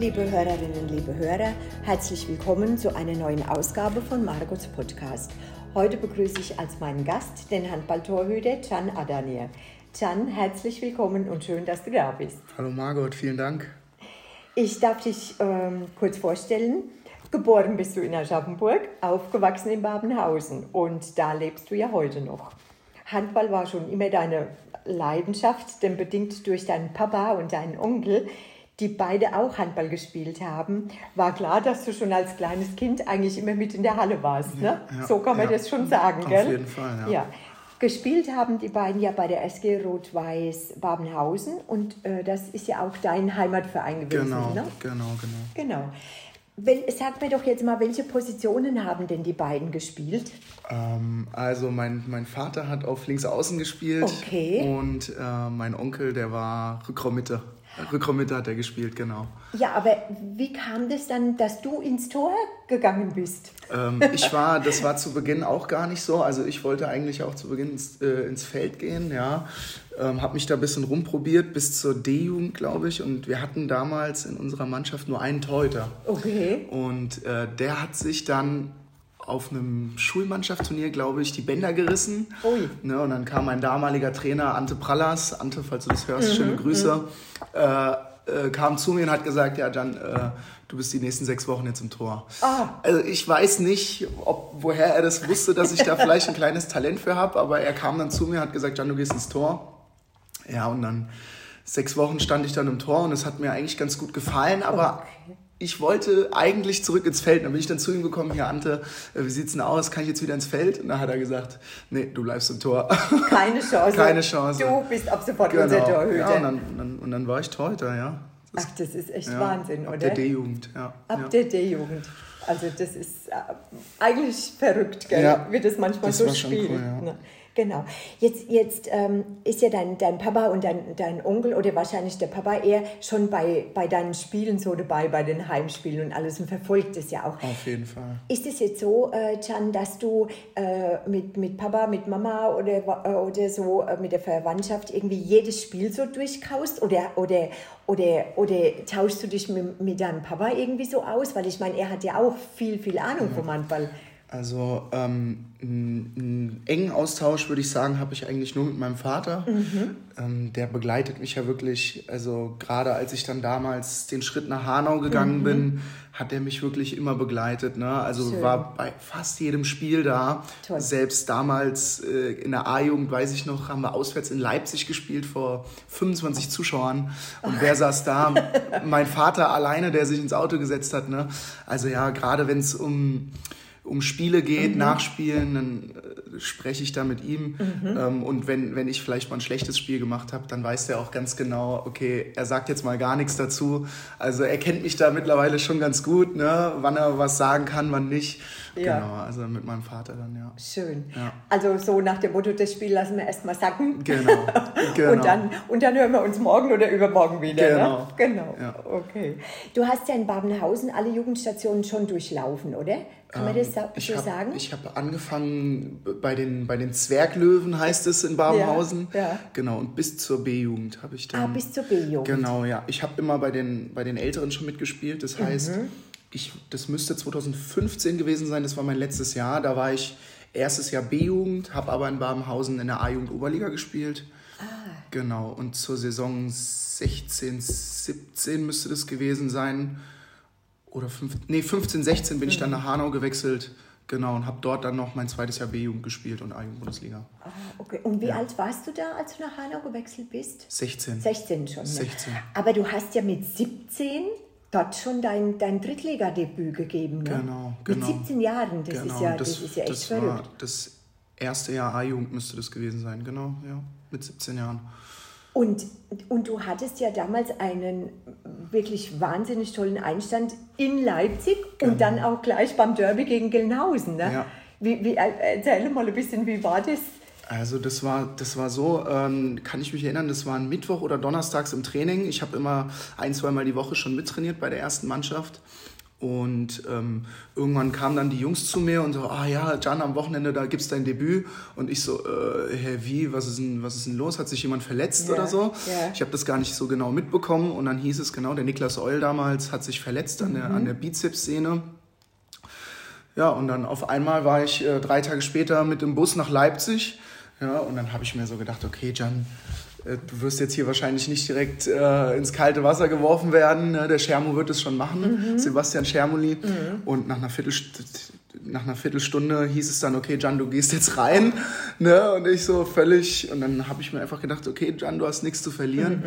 Liebe Hörerinnen, liebe Hörer, herzlich willkommen zu einer neuen Ausgabe von Margots Podcast. Heute begrüße ich als meinen Gast den Handballtorhüter Can Adanier. Can, herzlich willkommen und schön, dass du da bist. Hallo Margot, vielen Dank. Ich darf dich ähm, kurz vorstellen. Geboren bist du in Aschaffenburg, aufgewachsen in Babenhausen und da lebst du ja heute noch. Handball war schon immer deine Leidenschaft, denn bedingt durch deinen Papa und deinen Onkel, die beide auch Handball gespielt haben, war klar, dass du schon als kleines Kind eigentlich immer mit in der Halle warst. Ne? Ja, so kann man ja, das schon sagen, auf gell? Jeden Fall, ja. ja. Gespielt haben die beiden ja bei der SG Rot-Weiß Babenhausen und äh, das ist ja auch dein Heimatverein gewesen. Genau, ne? genau, genau. Genau. Wenn, sag mir doch jetzt mal, welche Positionen haben denn die beiden gespielt? Ähm, also mein, mein Vater hat auf links außen gespielt okay. und äh, mein Onkel, der war Rückraummitte. Rückraummitte hat er gespielt, genau. Ja, aber wie kam das dann, dass du ins Tor gegangen bist? Ähm, ich war, das war zu Beginn auch gar nicht so. Also ich wollte eigentlich auch zu Beginn ins, äh, ins Feld gehen, ja. Ähm, habe mich da ein bisschen rumprobiert bis zur D-Jugend, glaube ich. Und wir hatten damals in unserer Mannschaft nur einen Torhüter. Okay. Und äh, der hat sich dann auf einem Schulmannschaftsturnier, glaube ich, die Bänder gerissen. Ui. Ne, und dann kam mein damaliger Trainer Ante Prallas, Ante, falls du das hörst, mhm, schöne Grüße, mhm. äh, äh, kam zu mir und hat gesagt, ja, Jan, äh, du bist die nächsten sechs Wochen jetzt im Tor. Ah. Also ich weiß nicht, ob, woher er das wusste, dass ich da vielleicht ein kleines Talent für habe, aber er kam dann zu mir und hat gesagt, Jan, du gehst ins Tor. Ja, und dann sechs Wochen stand ich dann im Tor und es hat mir eigentlich ganz gut gefallen, aber okay ich wollte eigentlich zurück ins Feld. Dann bin ich dann zu ihm gekommen, hier Ante, äh, wie sieht's denn aus? Kann ich jetzt wieder ins Feld? Und dann hat er gesagt, nee, du bleibst im Tor. Keine Chance. Keine Chance. Du bist ab sofort genau. unser Torhüter. Ja, und dann, dann, und dann war ich Torhüter, ja. Das, Ach, das ist echt ja, Wahnsinn, oder? Ab der D-Jugend, ja. Ab ja. der D-Jugend. Also das ist äh, eigentlich verrückt, gell? Ja, wie das manchmal das so spielt. Cool, ja. Genau. Jetzt, jetzt ähm, ist ja dein, dein Papa und dein, dein Onkel oder wahrscheinlich der Papa eher schon bei, bei deinen Spielen so dabei, bei den Heimspielen und alles und verfolgt es ja auch. Auf jeden Fall. Ist es jetzt so, äh, Can, dass du äh, mit, mit Papa, mit Mama oder, äh, oder so äh, mit der Verwandtschaft irgendwie jedes Spiel so durchkaust oder, oder, oder, oder tauschst du dich mit, mit deinem Papa irgendwie so aus? Weil ich meine, er hat ja auch viel, viel Ahnung ja. vom Handball. Also ähm, einen engen Austausch, würde ich sagen, habe ich eigentlich nur mit meinem Vater. Mhm. Ähm, der begleitet mich ja wirklich, also gerade als ich dann damals den Schritt nach Hanau gegangen mhm. bin, hat er mich wirklich immer begleitet. Ne? Also Schön. war bei fast jedem Spiel da. Toll. Selbst damals äh, in der A-Jugend, weiß ich noch, haben wir auswärts in Leipzig gespielt vor 25 Zuschauern. Und wer saß da? mein Vater alleine, der sich ins Auto gesetzt hat. Ne? Also ja, gerade wenn es um um Spiele geht, mhm. nachspielen, dann äh, spreche ich da mit ihm. Mhm. Ähm, und wenn, wenn ich vielleicht mal ein schlechtes Spiel gemacht habe, dann weiß er auch ganz genau, okay, er sagt jetzt mal gar nichts dazu. Also er kennt mich da mittlerweile schon ganz gut, ne? wann er was sagen kann, wann nicht. Ja. Genau, also mit meinem Vater dann, ja. Schön. Ja. Also so nach dem Motto, das Spiel lassen wir erstmal sacken. Genau. genau. und, dann, und dann hören wir uns morgen oder übermorgen wieder. Genau. Ne? Genau. Ja. Okay. Du hast ja in Babenhausen alle Jugendstationen schon durchlaufen, oder? Kann man das ähm, so ich hab, sagen? Ich habe angefangen bei den, bei den Zwerglöwen, heißt es in Babenhausen. Ja, ja. Genau, und bis zur B-Jugend habe ich dann. Ah, bis zur B-Jugend. Genau, ja. Ich habe immer bei den, bei den Älteren schon mitgespielt. Das heißt, Mhm. Ich, das müsste 2015 gewesen sein, das war mein letztes Jahr. Da war ich erstes Jahr B-Jugend, habe aber in Babenhausen in der A-Jugend Oberliga gespielt. Ah, Genau, und zur Saison 16, 17 müsste das gewesen sein. Oder 15, nee, 15, 16 bin ich dann nach Hanau gewechselt. Genau, und habe dort dann noch mein zweites Jahr B-Jugend gespielt und A-Jugend-Bundesliga. ah, okay. Und wie Ja. alt warst du da, als du nach Hanau gewechselt bist? 16. 16 schon. Ne? 16. Aber du hast ja mit 17 dort schon dein, dein Drittligadebüt gegeben. Ne? Genau, Mit genau. 17 Jahren, das, genau, ist, ja, das, ist ja echt das verrückt. war das erste Jahr A-Jugend müsste das gewesen sein, genau, ja, mit 17 Jahren. Und, und du hattest ja damals einen wirklich wahnsinnig tollen Einstand in Leipzig Genau. und dann auch gleich beim Derby gegen Gelnhausen. Ne? Ja. Wie, wie, erzähl mal ein bisschen, wie war das? Also das war, das war so, ähm, kann ich mich erinnern, das war ein Mittwoch oder Donnerstags im Training. Ich habe immer ein, zweimal die Woche schon mittrainiert bei der ersten Mannschaft. Und ähm, irgendwann kamen dann die Jungs zu mir und so, ah ja, Can, am Wochenende, da gibt's dein Debüt. Und ich so, äh, hä, wie, was ist, denn, was ist denn los? Hat sich jemand verletzt Ja, oder so? ja. Ich habe das gar nicht so genau mitbekommen. Und dann hieß es genau, der Niklas Eul damals hat sich verletzt an der, an der Bizepssehne. Ja, und dann auf einmal war ich äh, drei Tage später mit dem Bus nach Leipzig. Ja, und dann habe ich mir so gedacht, okay, Jan, äh, du wirst jetzt hier wahrscheinlich nicht direkt äh, ins kalte Wasser geworfen werden. Ne? Der Schermo wird es schon machen, Sebastian Schermoli. Und nach einer, nach einer Viertelstunde hieß es dann, okay, Jan, du gehst jetzt rein. Ne? Und ich so völlig, und dann habe ich mir einfach gedacht, okay, Jan, du hast nichts zu verlieren.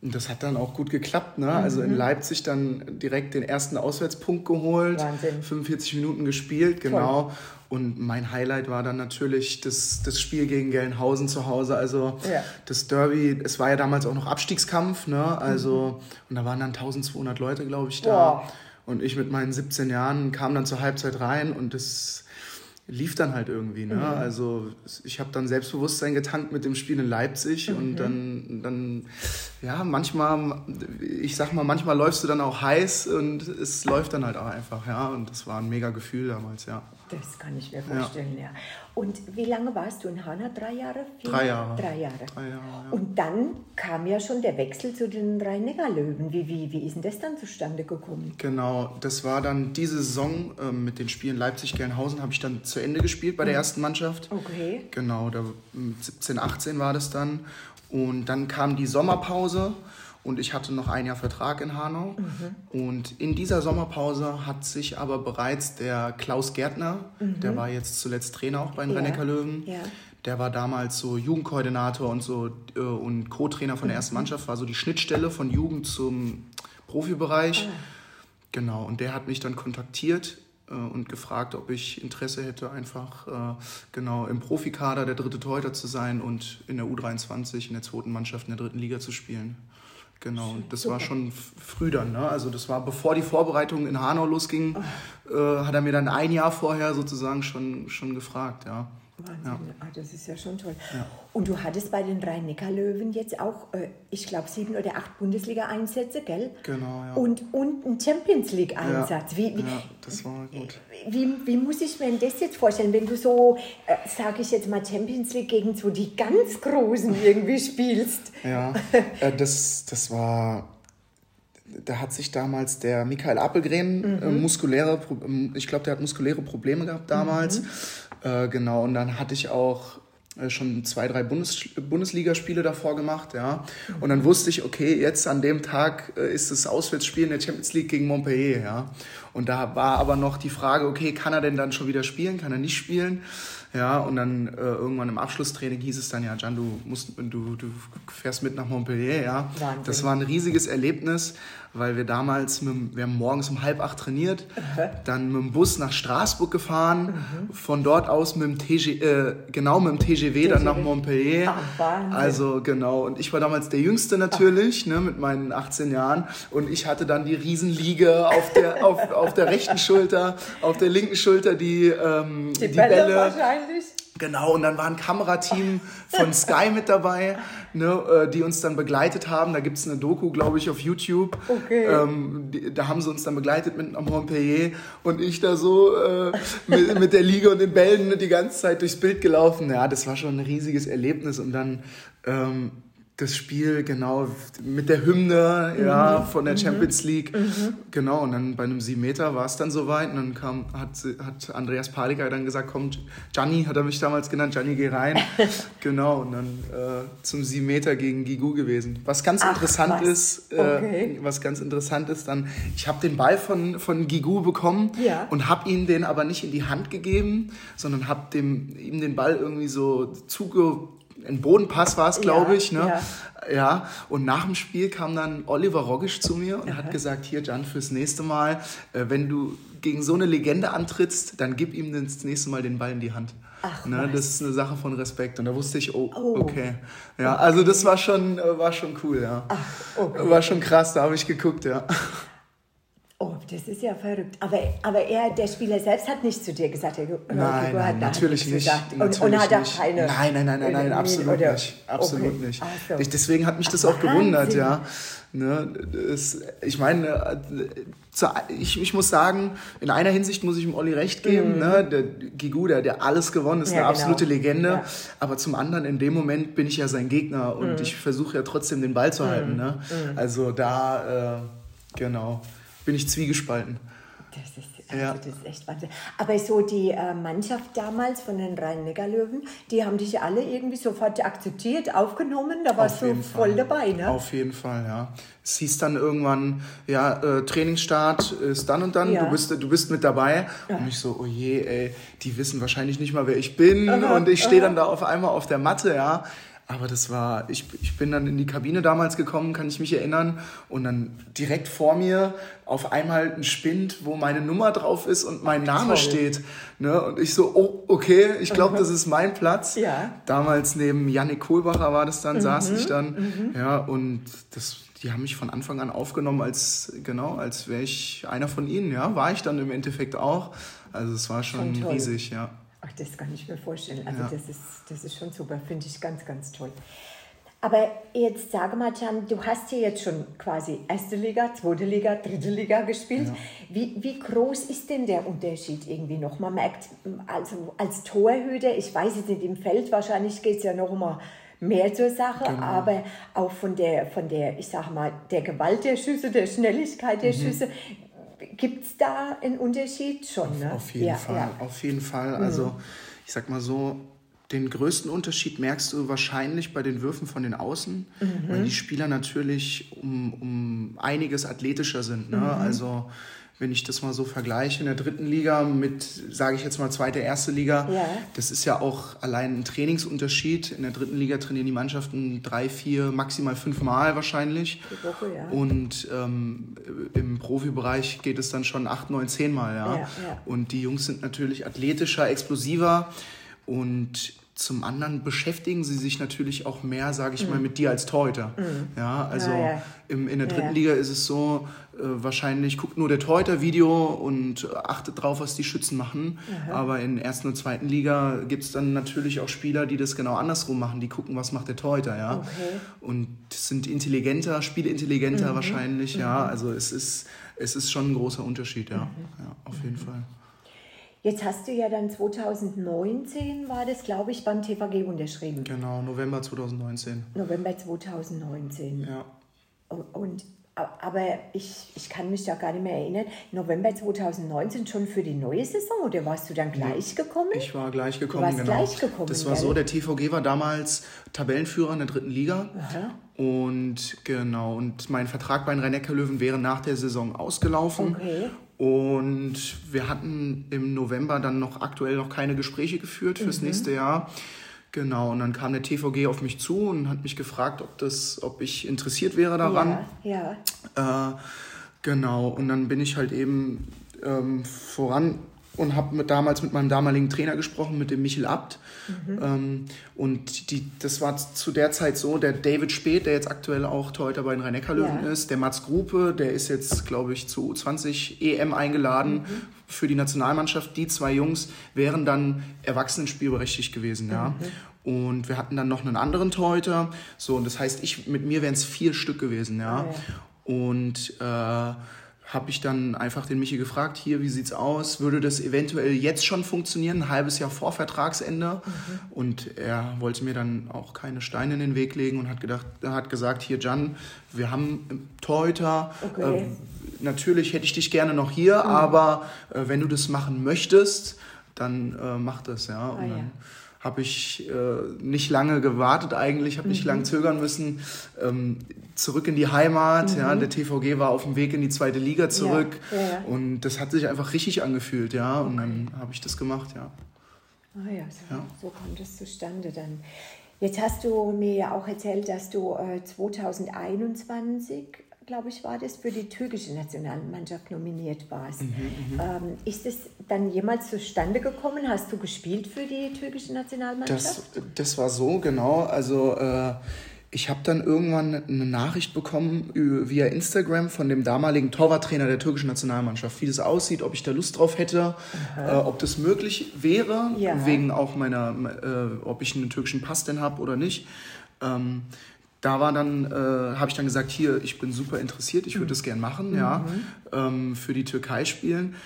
Und das hat dann auch gut geklappt. Ne? Also in Leipzig dann direkt den ersten Auswärtspunkt geholt. Wahnsinn. 45 Minuten gespielt, genau. Und mein Highlight war dann natürlich das, das Spiel gegen Gelnhausen zu Hause. Also Ja. das Derby, es war ja damals auch noch Abstiegskampf, ne? Also, und da waren dann 1200 Leute, glaube ich, da. Boah. Und ich mit meinen 17 Jahren kam dann zur Halbzeit rein und das lief dann halt irgendwie. Ne? Also ich habe dann Selbstbewusstsein getankt mit dem Spiel in Leipzig und dann, dann, ja, manchmal, ich sag mal, manchmal läufst du dann auch heiß und es läuft dann halt auch einfach, ja. Und das war ein mega Gefühl damals, ja. Das kann ich mir vorstellen, ja. Und wie lange warst du in Hanna? Drei Jahre? Vier? Drei Jahre. Drei Jahre. Drei Jahre, ja. Und dann kam ja schon der Wechsel zu den Rhein-Neckar-Löwen. Wie, wie, wie ist denn das dann zustande gekommen? Genau, das war dann diese Saison ähm, mit den Spielen Leipzig-Gelnhausen, habe ich dann zu Ende gespielt bei der ersten Mannschaft. Okay. Genau, da, ähm, 17, 18 war das dann. Und dann kam die Sommerpause und ich hatte noch ein Jahr Vertrag in Hanau. Und in dieser Sommerpause hat sich aber bereits der Klaus Gärtner, der war jetzt zuletzt Trainer auch bei den Ja, Rennecker Löwen, ja. der war damals so Jugendkoordinator und so äh, und Co-Trainer von der ersten Mannschaft, war so die Schnittstelle von Jugend zum Profibereich. Genau, und der hat mich dann kontaktiert äh, und gefragt, ob ich Interesse hätte, einfach äh, genau im Profikader der dritte Torhüter zu sein und in der U23 in der zweiten Mannschaft in der dritten Liga zu spielen. Genau, und das war schon früh dann, ne? Also das war bevor die Vorbereitung in Hanau losging, äh, hat er mir dann ein Jahr vorher sozusagen schon, schon gefragt, ja. Wahnsinn, ah, das ist ja schon toll. Und du hattest bei den Rhein-Neckar-Löwen jetzt auch, äh, ich glaube, sieben oder acht Bundesliga-Einsätze, gell? Genau, ja. Und, und einen Champions League-Einsatz. Wie, wie, ja, das war gut. wie, wie muss ich mir das jetzt vorstellen, wenn du so, äh, sage ich jetzt mal, Champions League gegen so die ganz Großen irgendwie spielst? Ja, äh, das, das war. Da hat sich damals der Michael Appelgren äh, muskuläre, Pro- ähm, ich glaube, der hat muskuläre Probleme gehabt damals. Äh, genau, und dann hatte ich auch äh, schon zwei, drei Bundes Bundesligaspiele davor gemacht, ja. Und dann wusste ich, okay, jetzt an dem Tag äh, ist das Auswärtsspiel in der Champions League gegen Montpellier, ja. Und da war aber noch die Frage, okay, kann er denn dann schon wieder spielen, kann er nicht spielen? Ja, und dann äh, irgendwann im Abschlusstraining hieß es dann, ja, Can, du, musst, du, du fährst mit nach Montpellier, ja. Wahnsinn. Das war ein riesiges Erlebnis, weil wir damals, mit, wir haben morgens um halb acht trainiert, dann mit dem Bus nach Straßburg gefahren, von dort aus mit dem TG, äh, genau mit dem TGW, dann nach Montpellier. Ach. Also genau, und ich war damals der Jüngste natürlich, ne, mit meinen 18 Jahren und ich hatte dann die Riesenliege auf der, auf, auf der rechten Schulter, auf der linken Schulter die, ähm, die, Bälle. wahrscheinlich. Genau, und dann war ein Kamerateam von Sky mit dabei, ne, äh, die uns dann begleitet haben. Da gibt's eine Doku, glaube ich, auf YouTube. Okay. Ähm, die, da haben sie uns dann begleitet mit am Montpellier und ich da so äh, mit, mit der Liga und den Bällen die ganze Zeit durchs Bild gelaufen. Ja, das war schon ein riesiges Erlebnis. Und dann ähm, das Spiel, genau, mit der Hymne, ja, von der Champions League. Genau, und dann bei einem 7 Meter war es dann soweit. Und dann kam, hat, hat Andreas Palika dann gesagt, komm, Gianni hat er mich damals genannt, Gianni, geh rein. genau, und dann äh, zum 7 Meter gegen Gigu gewesen. Was ganz Ach, interessant was. ist, äh, Okay. was ganz interessant ist, dann, ich habe den Ball von, von Gigu bekommen Ja. und habe ihm den aber nicht in die Hand gegeben, sondern habe dem ihm den Ball irgendwie so zuge ein Bodenpass war es, glaube Ja, ich, ne? ja. Ja. Und nach dem Spiel kam dann Oliver Rogisch zu mir und hat gesagt, hier Jan, fürs nächste Mal, äh, wenn du gegen so eine Legende antrittst, dann gib ihm das nächste Mal den Ball in die Hand. Ach, ne? Das ist eine Sache von Respekt. Und da wusste ich, oh, Oh. okay. Ja, also das war schon, äh, war schon cool, ja. okay. War schon krass, da habe ich geguckt, ja. Oh, das ist ja verrückt. Aber, aber er, der Spieler selbst hat nicht zu dir gesagt, er nein, nein, natürlich nicht. Gesagt. Und, natürlich und hat er keine. Nein, nein, nein, nein, nein absolut oder? nicht. Absolut okay. nicht. So. Ich, deswegen hat mich das auch Wahnsinn. gewundert, ja. Ne, das, ich meine, ich, ich muss sagen, in einer Hinsicht muss ich ihm Olli recht geben. Mhm. Ne? Der Gigu, der, der alles gewonnen ist, ja, eine genau. absolute Legende. Ja. Aber zum anderen, in dem Moment bin ich ja sein Gegner und mhm. ich versuche ja trotzdem den Ball zu mhm. halten. Ne? Mhm. Also da, äh, genau, bin ich zwiegespalten. Das ist also ja. das ist echt Wahnsinn. Aber so die äh, Mannschaft damals von den Rhein-Neckar-Löwen, die haben dich alle irgendwie sofort akzeptiert, aufgenommen. Da warst du voll dabei, ne? Auf jeden Fall, ja. Es hieß dann irgendwann, ja, äh, Trainingsstart ist dann und dann, ja. du, bist, du bist mit dabei. Ja. Und ich so, oh je, ey, die wissen wahrscheinlich nicht mal, wer ich bin. Aha, und ich stehe dann da auf einmal auf der Matte, ja. Aber das war, ich, ich bin dann in die Kabine damals gekommen, kann ich mich erinnern. Und dann direkt vor mir auf einmal ein Spind, wo meine Nummer drauf ist und mein Name Toll. steht. Ne? Und ich so, oh, okay, ich glaube, das ist mein Platz. Ja. Damals neben Yannick Kohlbacher war das dann, mhm. saß ich dann. Mhm. Ja, und das, die haben mich von Anfang an aufgenommen als, genau, als wäre ich einer von ihnen. Ja, war ich dann im Endeffekt auch. Also es war schon, schon riesig, ja. Ach, das kann ich mir vorstellen. Also ja. das, ist, das ist schon super, finde ich ganz, ganz toll. Aber jetzt sage mal, Can, du hast ja jetzt schon quasi erste Liga, zweite Liga, dritte Liga gespielt. Ja. Wie, wie groß ist denn der Unterschied irgendwie noch? Man merkt, also als Torhüter, ich weiß es nicht, im Feld wahrscheinlich geht es ja noch mal mehr zur Sache, genau. aber auch von der, von der, ich sage mal, der Gewalt der Schüsse, der Schnelligkeit der mhm. Schüsse. Gibt es da einen Unterschied schon? Ne? Auf, jeden ja, Fall, ja. auf jeden Fall. Also mhm. ich sag mal so, den größten Unterschied merkst du wahrscheinlich bei den Würfen von den Außen, mhm. weil die Spieler natürlich um, um einiges athletischer sind. Ne? Mhm. Also wenn ich das mal so vergleiche in der dritten Liga mit, sage ich jetzt mal, zweite, erste Liga, ja. das ist ja auch allein ein Trainingsunterschied. In der dritten Liga trainieren die Mannschaften drei, vier, maximal fünf Mal wahrscheinlich. Die Woche, ja. Und ähm, im Profibereich geht es dann schon acht, neun, zehn Mal. Ja? ja, ja. Und die Jungs sind natürlich athletischer, explosiver. Und zum anderen beschäftigen sie sich natürlich auch mehr, sage ich mhm. mal, mit dir als Torhüter. Mhm. Ja, also ja, ja. Im, in der dritten ja, Liga ist es so, äh, wahrscheinlich guckt nur der Torhüter Video und achtet drauf, was die Schützen machen. Aha. Aber in der ersten und zweiten Liga gibt es dann natürlich auch Spieler, die das genau andersrum machen. Die gucken, was macht der Torhüter, ja. Okay. Und sind intelligenter, spielintelligenter mhm. wahrscheinlich, ja. Mhm. Also es ist, es ist schon ein großer Unterschied, ja. Mhm. auf jeden mhm. Fall. Jetzt hast du ja dann 2019, war das, glaube ich, beim TVG unterschrieben. Genau, November 2019. November 2019. Ja. Und, aber ich, ich kann mich da gar nicht mehr erinnern. November 2019 schon für die neue Saison oder warst du dann gleich gekommen? Ich war gleich gekommen, du warst genau. gleich gekommen. Das war so, der TVG war damals Tabellenführer in der dritten Liga. Aha. Und genau, und mein Vertrag bei den rhein löwen wäre nach der Saison ausgelaufen. Okay. Und wir hatten im November dann noch aktuell noch keine Gespräche geführt fürs mhm. nächste Jahr. Genau, und dann kam der TVG auf mich zu und hat mich gefragt, ob, das, ob ich interessiert wäre daran. Ja, ja. Äh, genau, und dann bin ich halt eben ähm, voran und habe mit, damals mit meinem damaligen Trainer gesprochen, mit dem Michel Abt. Mhm. Ähm, und die, das war zu der Zeit so, der David Speth, der jetzt aktuell auch Torhüter bei den rhein löwen ja. ist, der Mats Grupe, der ist jetzt, glaube ich, zu U20 EM eingeladen mhm. für die Nationalmannschaft. Die zwei Jungs wären dann Erwachsenenspielberechtigt gewesen. Ja. Mhm. Und wir hatten dann noch einen anderen Torhüter. So, und das heißt, ich, mit mir wären es vier Stück gewesen. Ja. Oh ja. Und äh, habe ich dann einfach den Michi gefragt, hier, wie sieht's aus? Würde das eventuell jetzt schon funktionieren, ein halbes Jahr vor Vertragsende? Mhm. Und er wollte mir dann auch keine Steine in den Weg legen und hat gedacht, hat gesagt, hier Jan, wir haben Torhüter. Okay. Äh, natürlich hätte ich dich gerne noch hier, mhm. aber äh, wenn du das machen möchtest, dann äh, mach das, ja. Ah, ja habe ich äh, nicht lange gewartet eigentlich, habe nicht mhm. lange zögern müssen. Ähm, zurück in die Heimat, mhm. ja, der TVG war auf dem Weg in die zweite Liga zurück ja, ja. und das hat sich einfach richtig angefühlt, ja, und dann habe ich das gemacht, ja. Ah ja so, ja. so kommt es zustande dann. Jetzt hast du mir ja auch erzählt, dass du äh, 2021 glaube ich, war das, für die türkische Nationalmannschaft nominiert warst. Mhm, mhm, ähm, ist es dann jemals zustande gekommen? Hast du gespielt für die türkische Nationalmannschaft? Das, das war so, genau. Also äh, ich habe dann irgendwann eine Nachricht bekommen via Instagram von dem damaligen Torwarttrainer der türkischen Nationalmannschaft, wie das aussieht, ob ich da Lust drauf hätte, äh, ob das möglich wäre, ja. wegen auch meiner, äh, ob ich einen türkischen Pass denn habe oder nicht. Ähm, da war dann, äh, habe ich dann gesagt, hier, ich bin super interessiert, ich würde mhm. das gern machen, mhm. ja, ähm, für die Türkei spielen.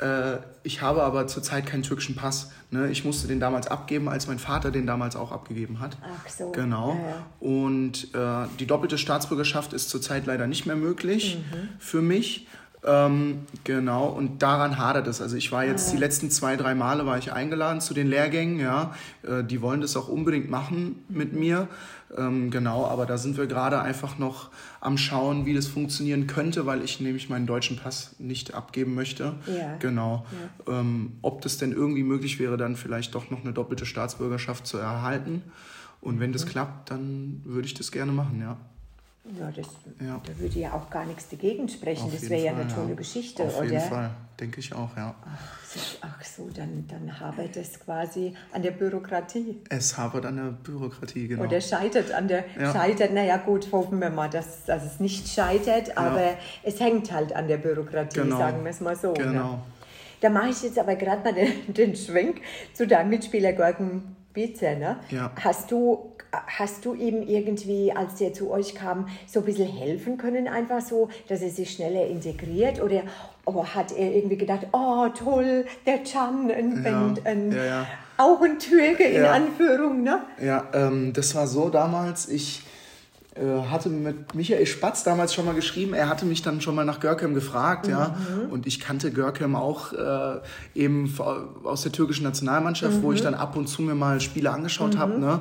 Äh, ich habe aber zurzeit keinen türkischen Pass. Ne? Ich musste den damals abgeben, als mein Vater den damals auch abgegeben hat. Ach so. Genau. Ja, ja. Und äh, die doppelte Staatsbürgerschaft ist zurzeit leider nicht mehr möglich mhm. für mich. Ähm, genau, und daran hadert es. Also ich war jetzt ah, die letzten zwei, drei Male war ich eingeladen zu den Lehrgängen, ja. Äh, die wollen das auch unbedingt machen mit mir. Ähm, genau, aber da sind wir gerade einfach noch am Schauen, wie das funktionieren könnte, weil ich nämlich meinen deutschen Pass nicht abgeben möchte. Ja. Genau. Ja. Ähm, ob das denn irgendwie möglich wäre, dann vielleicht doch noch eine doppelte Staatsbürgerschaft zu erhalten. Und wenn das mhm. klappt, dann würde ich das gerne machen, ja. Ja, das, ja. da würde ja auch gar nichts dagegen sprechen. Auf das wäre ja eine tolle ja. Geschichte, Auf oder? Auf jeden Fall, denke ich auch, ja. Ach so, ach so dann, dann hapert es quasi an der Bürokratie. Es hapert an der Bürokratie, genau. Oder scheitert an der, ja. scheitert, naja gut, hoffen wir mal, dass, dass es nicht scheitert, aber es hängt halt an der Bürokratie, genau. sagen wir es mal so. Genau. Ne? Da mache ich jetzt aber gerade mal den, den Schwenk zu deinem Mitspieler Gorken Bize, ne? Ja. Hast du hast du ihm irgendwie, als der zu euch kam, so ein bisschen helfen können, einfach so, dass er sich schneller integriert? Oder oh, hat er irgendwie gedacht, oh toll, der Can, ein, ja, ein, ein ja, ja. Augentürke in Anführung, ne? Ja, ähm, das war so damals, ich äh, hatte mit Michael Spatz damals schon mal geschrieben. Er hatte mich dann schon mal nach Görkem gefragt, mhm. ja. Und ich kannte Görkem auch äh, eben aus der türkischen Nationalmannschaft, mhm. wo ich dann ab und zu mir mal Spiele angeschaut mhm. habe, ne.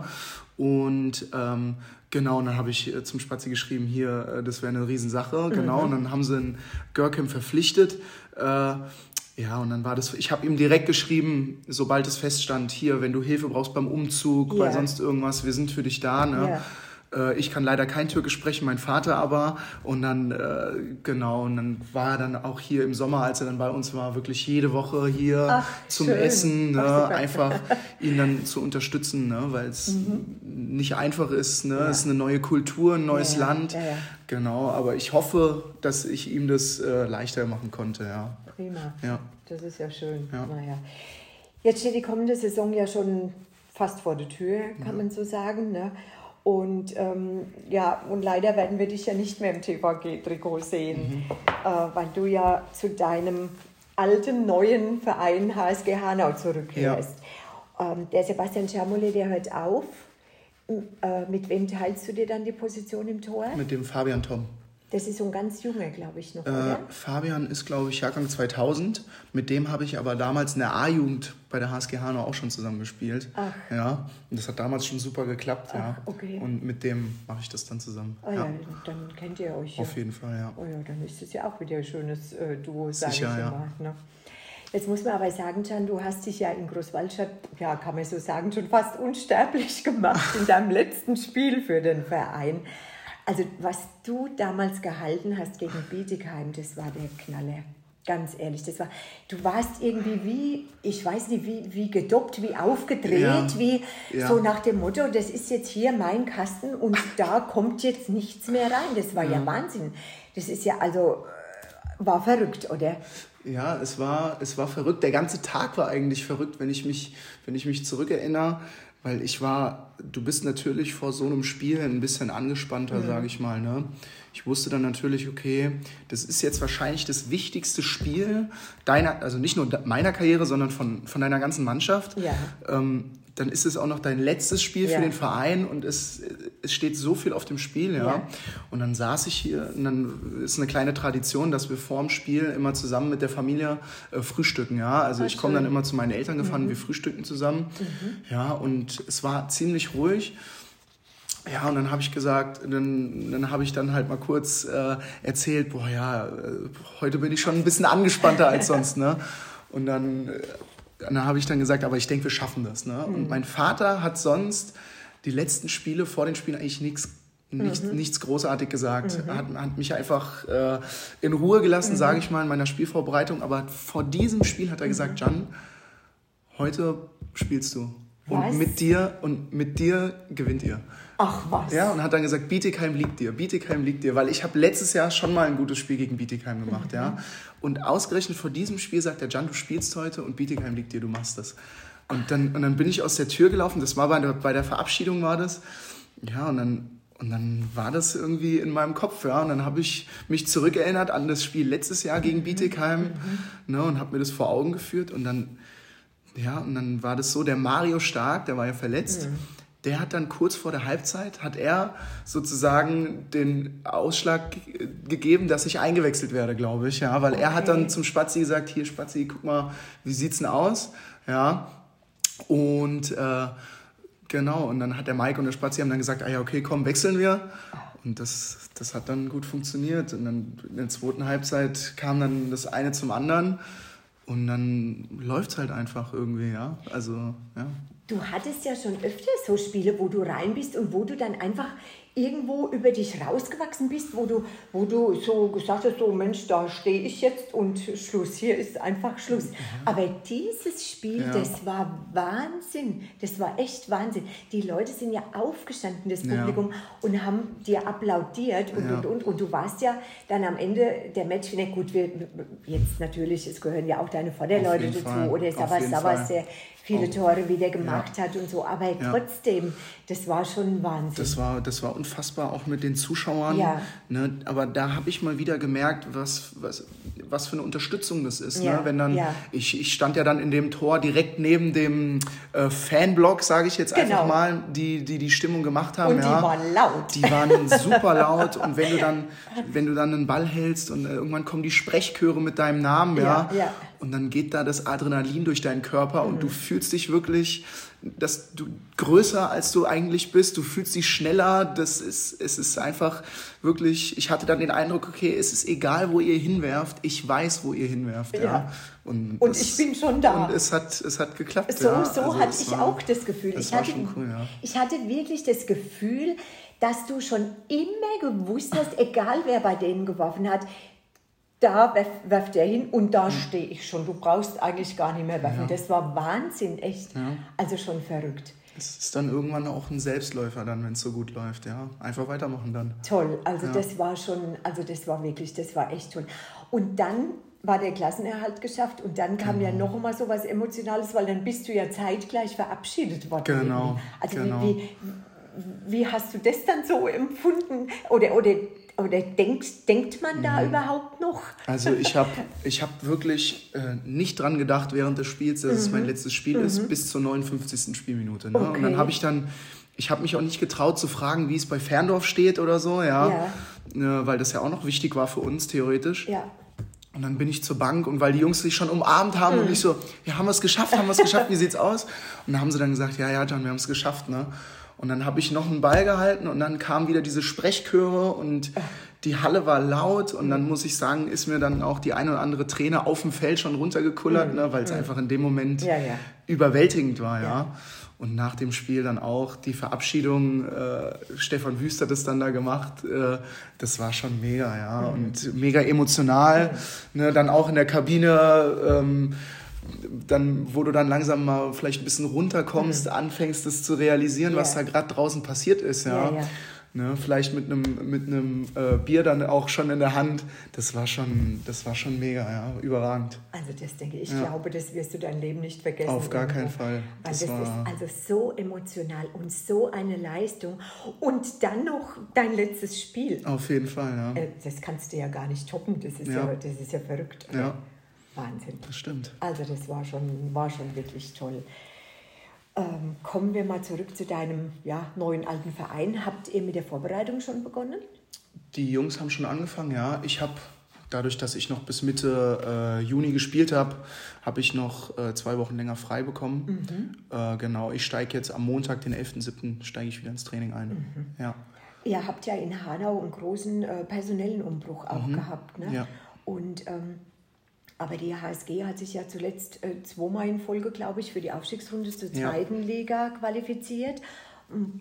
Und ähm, genau, und dann habe ich äh, zum Spazi geschrieben, hier, äh, das wäre eine Riesensache. Genau, und dann haben sie einen Görkem verpflichtet. Äh, ja, und dann war das, ich habe ihm direkt geschrieben, sobald es feststand, hier, wenn du Hilfe brauchst beim Umzug, yeah. bei sonst irgendwas, wir sind für dich da. Ne? Yeah. Äh, ich kann leider kein Türkisch sprechen, mein Vater aber. Und dann, äh, genau, und dann war er dann auch hier im Sommer, als er dann bei uns war, wirklich jede Woche hier Ach, zum schön. Essen, ne? Ach, einfach ihn dann zu unterstützen, ne? weil es mhm. nicht einfach ist. Ne? Ja. Es ist eine neue Kultur, ein neues ja, Land. Ja, genau, aber ich hoffe, dass ich ihm das äh, leichter machen konnte. Ja. Prima. Ja. Das ist ja schön. Ja. Naja. Jetzt steht die kommende Saison ja schon fast vor der Tür, kann man so sagen. Ne? Und ähm, ja, und leider werden wir dich ja nicht mehr im TVG-Trikot sehen, mhm. äh, weil du ja zu deinem alten, neuen Verein HSG Hanau zurückkehrst. Ja. Ähm, der Sebastian Schermole, der hört auf. Äh, mit wem teilst du dir dann die Position im Tor? Mit dem Fabian Tom. Das ist so ein ganz junger, glaube ich, noch, äh, oder? Fabian ist, glaube ich, Jahrgang 2000. Mit dem habe ich aber damals in der A-Jugend bei der HSG Hanau auch schon zusammen gespielt. Ach. Ja, und das hat damals schon super geklappt, Ach, ja. okay. Und mit dem mache ich das dann zusammen. Oh ja, ja. dann kennt ihr euch ja. Auf jeden Fall, ja. Oh ja, dann ist es ja auch wieder ein schönes äh, Duo, sage ich ja. Mal, ne? Jetzt muss man aber sagen, Can, du hast dich ja in Großwaldstadt, ja, kann man so sagen, schon fast unsterblich gemacht in deinem letzten Spiel für den Verein. Also was du damals gehalten hast gegen Bietigheim, das war der Knaller. Ganz ehrlich, das war, du warst irgendwie wie, ich weiß nicht, wie, wie gedoppt, wie aufgedreht, ja, wie ja. so nach dem Motto, das ist jetzt hier mein Kasten und da kommt jetzt nichts mehr rein. Das war ja, ja Wahnsinn. Das ist ja also, äh, war verrückt, oder? Ja, es war, es war verrückt. Der ganze Tag war eigentlich verrückt, wenn ich mich, wenn ich mich zurückerinnere. Weil ich war, du bist natürlich vor so einem Spiel ein bisschen angespannter, ja. sage ich mal. Ne? Ich wusste dann natürlich, okay, das ist jetzt wahrscheinlich das wichtigste Spiel deiner, also nicht nur meiner Karriere, sondern von, von deiner ganzen Mannschaft. Ja. Ähm, dann ist es auch noch dein letztes Spiel ja. für den Verein und es, es steht so viel auf dem Spiel, ja. ja. Und dann saß ich hier und dann ist eine kleine Tradition, dass wir vor dem Spiel immer zusammen mit der Familie äh, frühstücken, ja. Also Ach, ich komme dann immer zu meinen Eltern gefahren, mhm. wir frühstücken zusammen, mhm. ja. Und es war ziemlich ruhig. Ja, und dann habe ich gesagt, dann, dann habe ich dann halt mal kurz äh, erzählt, boah ja, äh, heute bin ich schon ein bisschen angespannter als sonst, ne? Und dann äh, dann habe ich dann gesagt, aber ich denke, wir schaffen das. Ne? Mhm. Und mein Vater hat sonst die letzten Spiele vor den Spielen eigentlich nichts nicht, mhm. nichts großartig gesagt. Mhm. Hat, hat mich einfach äh, in Ruhe gelassen, mhm. sage ich mal, in meiner Spielvorbereitung. Aber vor diesem Spiel hat er gesagt, mhm. Jan, heute spielst du. Und Was? mit dir und mit dir gewinnt ihr. Ach was. Ja, und hat dann gesagt, Bietigheim liegt dir, Bietigheim liegt dir, weil ich habe letztes Jahr schon mal ein gutes Spiel gegen Bietigheim gemacht, ja. Und ausgerechnet vor diesem Spiel sagt der Jan, du spielst heute und Bietigheim liegt dir, du machst das. Und dann, und dann bin ich aus der Tür gelaufen, das war bei der, bei der Verabschiedung war das. Ja, und dann, und dann war das irgendwie in meinem Kopf, ja. Und dann habe ich mich zurückerinnert an das Spiel letztes Jahr gegen Bietigheim ne, und habe mir das vor Augen geführt. Und dann, ja, und dann war das so, der Mario Stark, der war ja verletzt, der hat dann kurz vor der Halbzeit, hat er sozusagen den Ausschlag ge- gegeben, dass ich eingewechselt werde, glaube ich, ja, weil er hat dann Okay. zum Spazi gesagt, hier Spazi, guck mal, wie sieht's denn aus, ja, und äh, genau, und dann hat der Mike und der Spazi haben dann gesagt, ah ja, okay, komm, wechseln wir. Und das, das hat dann gut funktioniert. Und dann in der zweiten Halbzeit kam dann das eine zum anderen. Und dann läuft es halt einfach irgendwie, ja. Also, ja. Du hattest ja schon öfter so Spiele, wo du rein bist und wo du dann einfach irgendwo über dich rausgewachsen bist, wo du, wo du so gesagt hast, so Mensch, da stehe ich jetzt und Schluss, hier ist einfach Schluss. Aber dieses Spiel, Ja. das war Wahnsinn, das war echt Wahnsinn. Die Leute sind ja aufgestanden, das Ja. Publikum, und haben dir applaudiert und, Ja. und, und. Und du warst ja dann am Ende der Matchwinner, gut, wir, jetzt natürlich, es gehören ja auch deine Vorderleute dazu, Fall, oder Savas Savas, der viele Tore wieder gemacht hat und so. Aber Ja. trotzdem, das war schon Wahnsinn. Das war, das war unfassbar, auch mit den Zuschauern. Ja. Ne? Aber da habe ich mal wieder gemerkt, was, was, was für eine Unterstützung das ist. Ja, Ne? Wenn dann, ja. ich, ich stand ja dann in dem Tor direkt neben dem äh, Fanblock, sage ich jetzt einfach Genau. mal, die, die die Stimmung gemacht haben. Und die ja. waren laut. Die waren super laut. Und wenn du dann, wenn du dann einen Ball hältst und äh, irgendwann kommen die Sprechchöre mit deinem Namen, ja. Ja, ja. Und dann geht da das Adrenalin durch deinen Körper und du fühlst dich wirklich, dass du größer als du eigentlich bist. Du fühlst dich schneller. Das ist, es ist einfach wirklich. Ich hatte dann den Eindruck, okay, es ist egal, wo ihr hinwerft. Ich weiß, wo ihr hinwerft. Ja. Ja. Und, Und das- ich bin schon da. Und es hat, es hat geklappt. So, ja. so Also hatte ich war- auch das Gefühl. Das ich, hatte, cool, ja. ich hatte wirklich das Gefühl, dass du schon immer gewusst hast, egal wer bei denen geworfen hat, da werf, werft er hin und da stehe ich schon. Du brauchst eigentlich gar nicht mehr werfen. Das war Wahnsinn, echt. Also schon verrückt. Es ist dann irgendwann auch ein Selbstläufer dann, wenn es so gut läuft, ja. Einfach weitermachen dann. Toll, also Ja. das war schon, also das war wirklich, das war echt toll. Und dann war der Klassenerhalt geschafft und dann kam Genau. ja noch mal so was Emotionales, weil dann bist du ja zeitgleich verabschiedet worden. Genau, Also genau. Wie, wie, wie hast du das dann so empfunden? Oder, oder, oder denkt, denkt man da überhaupt noch? Also ich habe ich hab wirklich äh, nicht dran gedacht während des Spiels, dass es mein letztes Spiel ist, bis zur 59. Spielminute. Ne? Und Okay. dann habe ich dann, ich habe mich auch nicht getraut zu fragen, wie es bei Ferndorf steht oder so, ja. Äh, weil das ja auch noch wichtig war für uns theoretisch. Ja. Und dann bin ich zur Bank und weil die Jungs sich schon umarmt haben Mhm. und ich so, ja, haben wir es geschafft, haben wir es geschafft, wie sieht's aus? Und dann haben sie dann gesagt, ja, ja, John, wir haben es geschafft, ne? Und dann habe ich noch einen Ball gehalten und dann kamen wieder diese Sprechchöre und die Halle war laut und dann muss ich sagen, ist mir dann auch die eine oder andere Träne auf dem Feld schon runtergekullert, ne, weil es einfach in dem Moment Mhm. Ja, ja. überwältigend war, ja. Ja. Und nach dem Spiel dann auch die Verabschiedung, äh, Stefan Wüst hat es dann da gemacht, äh, das war schon mega, ja, und mega emotional. Ne, dann auch in der Kabine, ähm, dann, wo du dann langsam mal vielleicht ein bisschen runterkommst, anfängst, das zu realisieren, was Ja. da gerade draußen passiert ist, ja. Ja, ja. Ne, vielleicht mit einem mit einem äh, Bier dann auch schon in der Hand. Das war schon, das war schon mega, ja, überragend. Also das denke ich, Ja. glaube, das wirst du dein Leben nicht vergessen. Auf gar irgendwo. keinen Fall. Das das, war- ist also so emotional und so eine Leistung. Und dann noch dein letztes Spiel. Auf jeden Fall, ja. Äh, Das kannst du ja gar nicht toppen. Das ist ja, Ja. das ist ja verrückt. Ja. Wahnsinn. Das stimmt. Also das war schon, war schon wirklich toll. Ähm, kommen wir mal zurück zu deinem ja, neuen alten Verein. Habt ihr mit der Vorbereitung schon begonnen? Die Jungs haben schon angefangen, ja. Ich habe, dadurch, dass ich noch bis Mitte äh, Juni gespielt habe, habe ich noch äh, zwei Wochen länger frei bekommen. Äh, genau, ich steige jetzt am Montag, den 11.07., steige ich wieder ins Training ein. Ja. Ihr habt ja in Hanau einen großen äh, personellen Umbruch auch gehabt. Ne? Ja. Und, ähm, aber die HSG hat sich ja zuletzt äh, zweimal in Folge, glaube ich, für die Aufstiegsrunde zur Ja. zweiten Liga qualifiziert.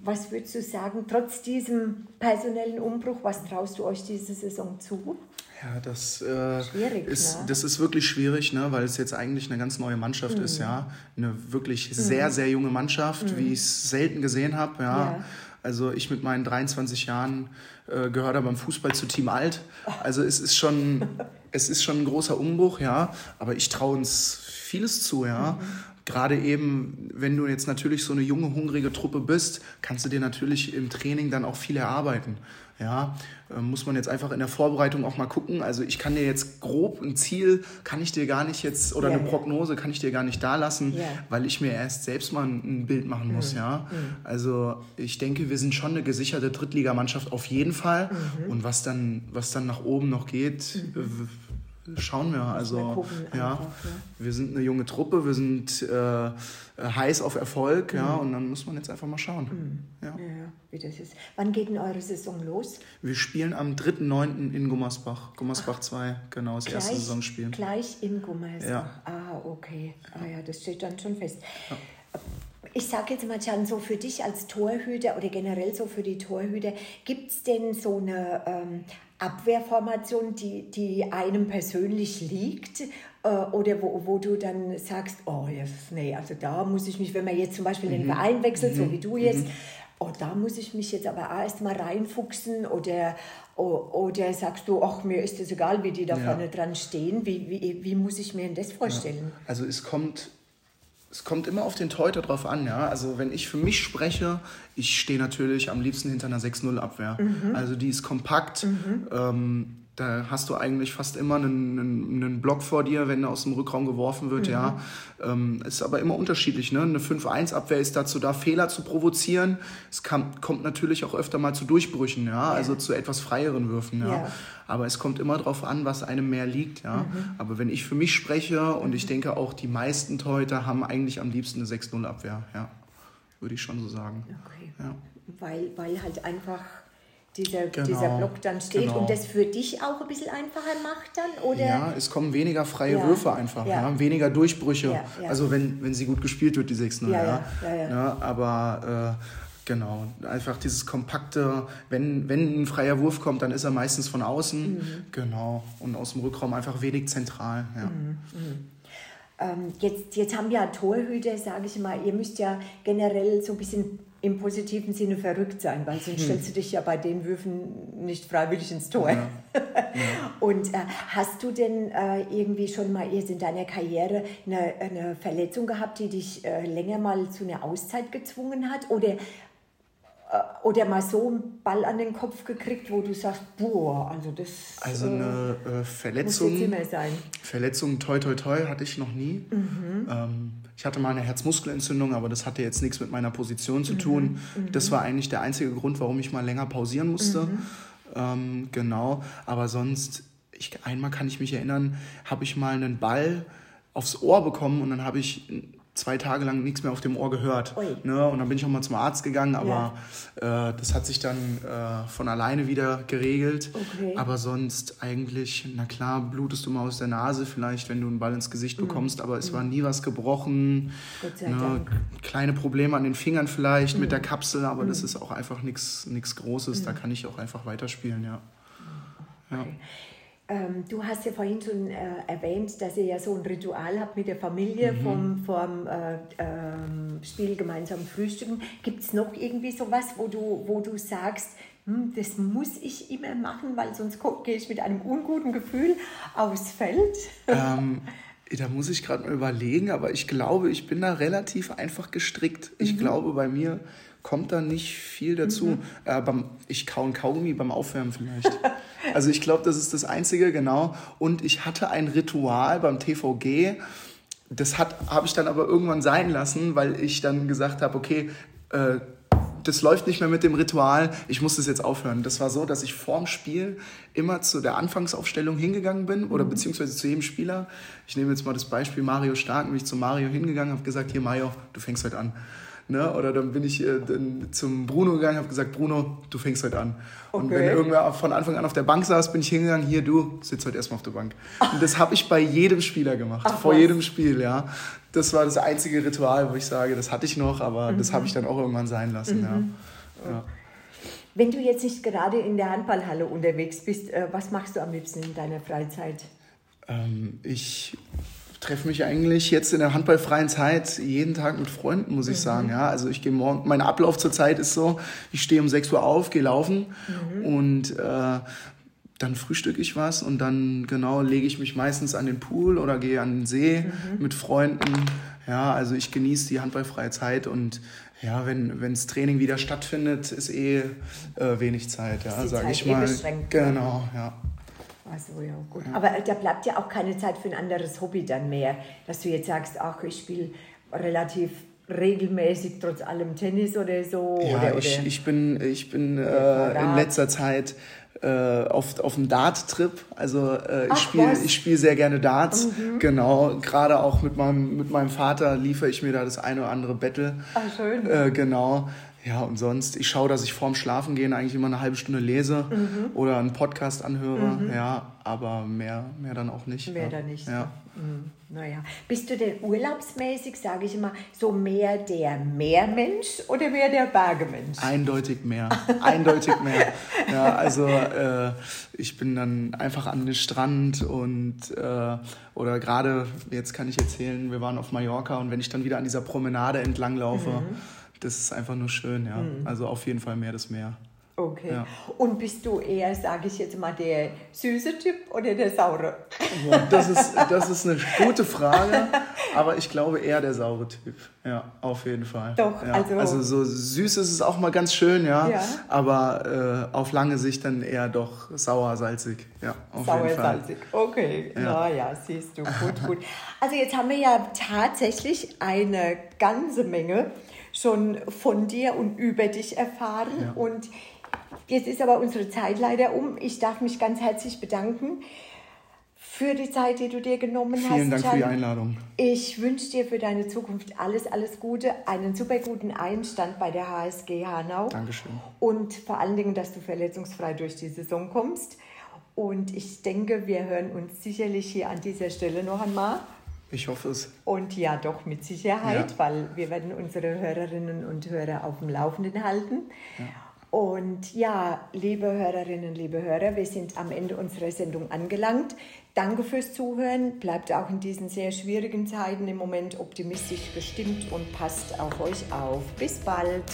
Was würdest du sagen, trotz diesem personellen Umbruch, was traust du euch diese Saison zu? Ja, das, äh, ist, ne? das ist wirklich schwierig, ne, weil es jetzt eigentlich eine ganz neue Mannschaft mhm. ist, ja. Eine wirklich mhm. sehr, sehr junge Mannschaft, mhm. wie ich es selten gesehen habe, ja. ja. Also ich mit meinen 23 Jahren äh, gehöre da beim Fußball zu Team Alt. Also es ist schon, es ist schon ein großer Umbruch, ja. Aber ich traue uns vieles zu, ja. Mhm gerade eben, wenn du jetzt natürlich so eine junge, hungrige Truppe bist, kannst du dir natürlich im Training dann auch viel erarbeiten. Ja, äh, muss man jetzt einfach in der Vorbereitung auch mal gucken. Also ich kann dir jetzt grob ein Ziel, kann ich dir gar nicht jetzt, oder ja, eine Prognose kann ich dir gar nicht da lassen, ja. weil ich mir erst selbst mal ein Bild machen muss, mhm. ja. Mhm. Also ich denke, wir sind schon eine gesicherte Drittligamannschaft auf jeden Fall. Mhm. Und was dann, was dann nach oben noch geht, mhm schauen wir. Also ja, einfach, ne? wir sind eine junge Truppe, wir sind äh, heiß auf Erfolg, mhm. ja, und dann muss man jetzt einfach mal schauen. Mhm. Ja. ja. wie das ist. Wann geht denn eure Saison los? Wir spielen am 3.9. in Gummersbach, Gummersbach 2, genau, das gleich, erste Saisonspiel. Gleich in Gummersbach. Ja. Ah, okay. Ah ja, das steht dann schon fest. Ja. Ich sage jetzt mal, Jan, so für dich als Torhüter oder generell so für die Torhüter, gibt es denn so eine ähm, Abwehrformation, die, die einem persönlich liegt äh, oder wo, wo du dann sagst, oh, yes, nee, also da muss ich mich, wenn man jetzt zum Beispiel mhm. den Verein wechselt, mhm. so wie du jetzt, mhm. oh, da muss ich mich jetzt aber erst mal reinfuchsen oder, oder sagst du, ach, mir ist es egal, wie die da ja. vorne dran stehen, wie, wie, wie muss ich mir denn das vorstellen? Ja. Also es kommt es kommt immer auf den Teuter drauf an, ja. Also wenn ich für mich spreche, ich stehe natürlich am liebsten hinter einer 6-0-Abwehr. Mhm. Also die ist kompakt. Mhm. Ähm, da hast du eigentlich fast immer einen, einen, einen, Block vor dir, wenn er aus dem Rückraum geworfen wird, mhm. ja. Ähm, ist aber immer unterschiedlich, ne? Eine 5-1-Abwehr ist dazu da, Fehler zu provozieren. Es kann, kommt natürlich auch öfter mal zu Durchbrüchen, ja, ja. also zu etwas freieren Würfen, ja. ja. Aber es kommt immer darauf an, was einem mehr liegt, ja. Mhm. Aber wenn ich für mich spreche und ich denke auch, die meisten Torhüter haben eigentlich am liebsten eine 6-0-Abwehr, ja. Würde ich schon so sagen. Okay. Ja. Weil, weil halt einfach dieser, genau, dieser Block dann steht genau. und das für dich auch ein bisschen einfacher macht dann? Oder? Ja, es kommen weniger freie ja. Würfe einfach, ja. ja. weniger Durchbrüche. Ja, also wenn, wenn sie gut gespielt wird, die 6-0. Ja, ja. aber äh, genau, einfach dieses kompakte, wenn, wenn ein freier Wurf kommt, dann ist er meistens von außen. Mhm. Genau, und aus dem Rückraum einfach wenig zentral. Ja. Mhm. Mhm. Ähm, jetzt, jetzt haben ja Torhüter, sage ich mal, ihr müsst ja generell so ein bisschen im positiven Sinne verrückt sein, weil sonst hm. stellst du dich ja bei den Würfen nicht freiwillig ins Tor. Ja. Ja. Und äh, hast du denn äh, irgendwie schon mal jetzt in deiner Karriere eine, eine Verletzung gehabt, die dich äh, länger mal zu einer Auszeit gezwungen hat? Oder, oder mal so einen Ball an den Kopf gekriegt, wo du sagst, boah, also das Also eine äh, Verletzung, muss jetzt immer sein. Verletzung, toi toi toi, hatte ich noch nie. Mhm. Ähm, ich hatte mal eine Herzmuskelentzündung, aber das hatte jetzt nichts mit meiner Position zu tun. Mhm. Das war eigentlich der einzige Grund, warum ich mal länger pausieren musste. Mhm. Ähm, genau, aber sonst, ich, einmal kann ich mich erinnern, habe ich mal einen Ball aufs Ohr bekommen und dann habe ich zwei Tage lang nichts mehr auf dem Ohr gehört. Ne? Und dann bin ich auch mal zum Arzt gegangen, aber ja. äh, das hat sich dann äh, von alleine wieder geregelt. Okay. Aber sonst eigentlich, na klar, blutest du mal aus der Nase vielleicht, wenn du einen Ball ins Gesicht mhm. bekommst, aber es mhm. war nie was gebrochen. Ne? Kleine Probleme an den Fingern vielleicht mhm. mit der Kapsel, aber das mhm. ist auch einfach nichts Großes. Da mhm. kann ich auch einfach weiterspielen, ja. Okay. ja. Ähm, du hast ja vorhin schon äh, erwähnt, dass ihr ja so ein Ritual habt mit der Familie mhm. vom, vom äh, äh, Spiel gemeinsam frühstücken. Gibt es noch irgendwie sowas, wo du, wo du sagst, hm, das muss ich immer machen, weil sonst gehe ich mit einem unguten Gefühl aufs Feld? Ähm, da muss ich gerade mal überlegen, aber ich glaube, ich bin da relativ einfach gestrickt. Ich mhm. glaube, bei mir kommt da nicht viel dazu. Mhm. Äh, beim, ich kau ein Kaugummi beim Aufwärmen vielleicht. also ich glaube, das ist das Einzige, genau. Und ich hatte ein Ritual beim TVG, das habe ich dann aber irgendwann sein lassen, weil ich dann gesagt habe, okay, äh, das läuft nicht mehr mit dem Ritual, ich muss das jetzt aufhören. Das war so, dass ich vorm Spiel immer zu der Anfangsaufstellung hingegangen bin oder mhm. beziehungsweise zu jedem Spieler. Ich nehme jetzt mal das Beispiel Mario Stark, bin ich zu Mario hingegangen, habe gesagt, hier Mario, du fängst heute an. Ne? Oder dann bin ich äh, dann zum Bruno gegangen, habe gesagt, Bruno, du fängst heute an. Okay. Und wenn irgendwer von Anfang an auf der Bank saß, bin ich hingegangen, hier, du sitzt heute erstmal auf der Bank. Und das habe ich bei jedem Spieler gemacht, Ach, vor was? jedem Spiel, ja. Das war das einzige Ritual, wo ich sage, das hatte ich noch, aber mhm. das habe ich dann auch irgendwann sein lassen, mhm. ja. ja. Wenn du jetzt nicht gerade in der Handballhalle unterwegs bist, äh, was machst du am liebsten in deiner Freizeit? Ähm, ich treffe mich eigentlich jetzt in der handballfreien Zeit jeden Tag mit Freunden, muss ich mhm. sagen. Ja, also ich gehe morgen, mein Ablauf zur Zeit ist so, ich stehe um 6 Uhr auf, gehe laufen mhm. und äh, dann frühstücke ich was und dann genau lege ich mich meistens an den Pool oder gehe an den See mhm. mit Freunden. Ja, also ich genieße die handballfreie Zeit und ja, wenn das Training wieder stattfindet, ist eh äh, wenig Zeit, ja, sage ich eh mal. Genau, ja. Also ja, gut. Aber da bleibt ja auch keine Zeit für ein anderes Hobby dann mehr, dass du jetzt sagst, ach, ich spiele relativ regelmäßig trotz allem Tennis oder so. Ja, oder, ich, ich bin, ich bin äh, in letzter Zeit äh, auf, auf dem Dart-Trip. Also äh, ich spiele spiel sehr gerne Darts. Mhm. Genau, gerade auch mit meinem, mit meinem Vater liefere ich mir da das eine oder andere Battle. Ach, schön. Äh, genau. Ja, und sonst, ich schaue, dass ich vorm Schlafen gehen eigentlich immer eine halbe Stunde lese mhm. oder einen Podcast anhöre. Mhm. Ja, aber mehr, mehr dann auch nicht. Mehr ja. dann nicht. Ja. Mhm. Naja. Bist du denn urlaubsmäßig, sage ich immer, so mehr der Meermensch oder mehr der Bergemensch? Eindeutig mehr. Eindeutig mehr. Ja, also äh, ich bin dann einfach an den Strand und äh, oder gerade, jetzt kann ich erzählen, wir waren auf Mallorca und wenn ich dann wieder an dieser Promenade entlang laufe, mhm das ist einfach nur schön, ja. Mhm. Also auf jeden Fall mehr das Meer. Okay. Ja. Und bist du eher, sage ich jetzt mal, der süße Typ oder der saure? Das ist, das ist eine gute Frage, aber ich glaube eher der saure Typ. Ja, auf jeden Fall. Doch, ja. also. Also so süß ist es auch mal ganz schön, ja. ja. Aber äh, auf lange Sicht dann eher doch sauer, salzig. Ja, auf sauer, jeden Fall. salzig. Okay, ja. naja, siehst du. Gut, gut. Also jetzt haben wir ja tatsächlich eine ganze Menge schon von dir und über dich erfahren. Ja. Und jetzt ist aber unsere Zeit leider um. Ich darf mich ganz herzlich bedanken für die Zeit, die du dir genommen Vielen hast. Vielen Dank Jan. für die Einladung. Ich wünsche dir für deine Zukunft alles, alles Gute, einen super guten Einstand bei der HSG Hanau. Dankeschön. Und vor allen Dingen, dass du verletzungsfrei durch die Saison kommst. Und ich denke, wir hören uns sicherlich hier an dieser Stelle noch einmal. Ich hoffe es. Und ja, doch mit Sicherheit, ja. weil wir werden unsere Hörerinnen und Hörer auf dem Laufenden halten. Ja. Und ja, liebe Hörerinnen, liebe Hörer, wir sind am Ende unserer Sendung angelangt. Danke fürs Zuhören. Bleibt auch in diesen sehr schwierigen Zeiten im Moment optimistisch gestimmt und passt auf euch auf. Bis bald.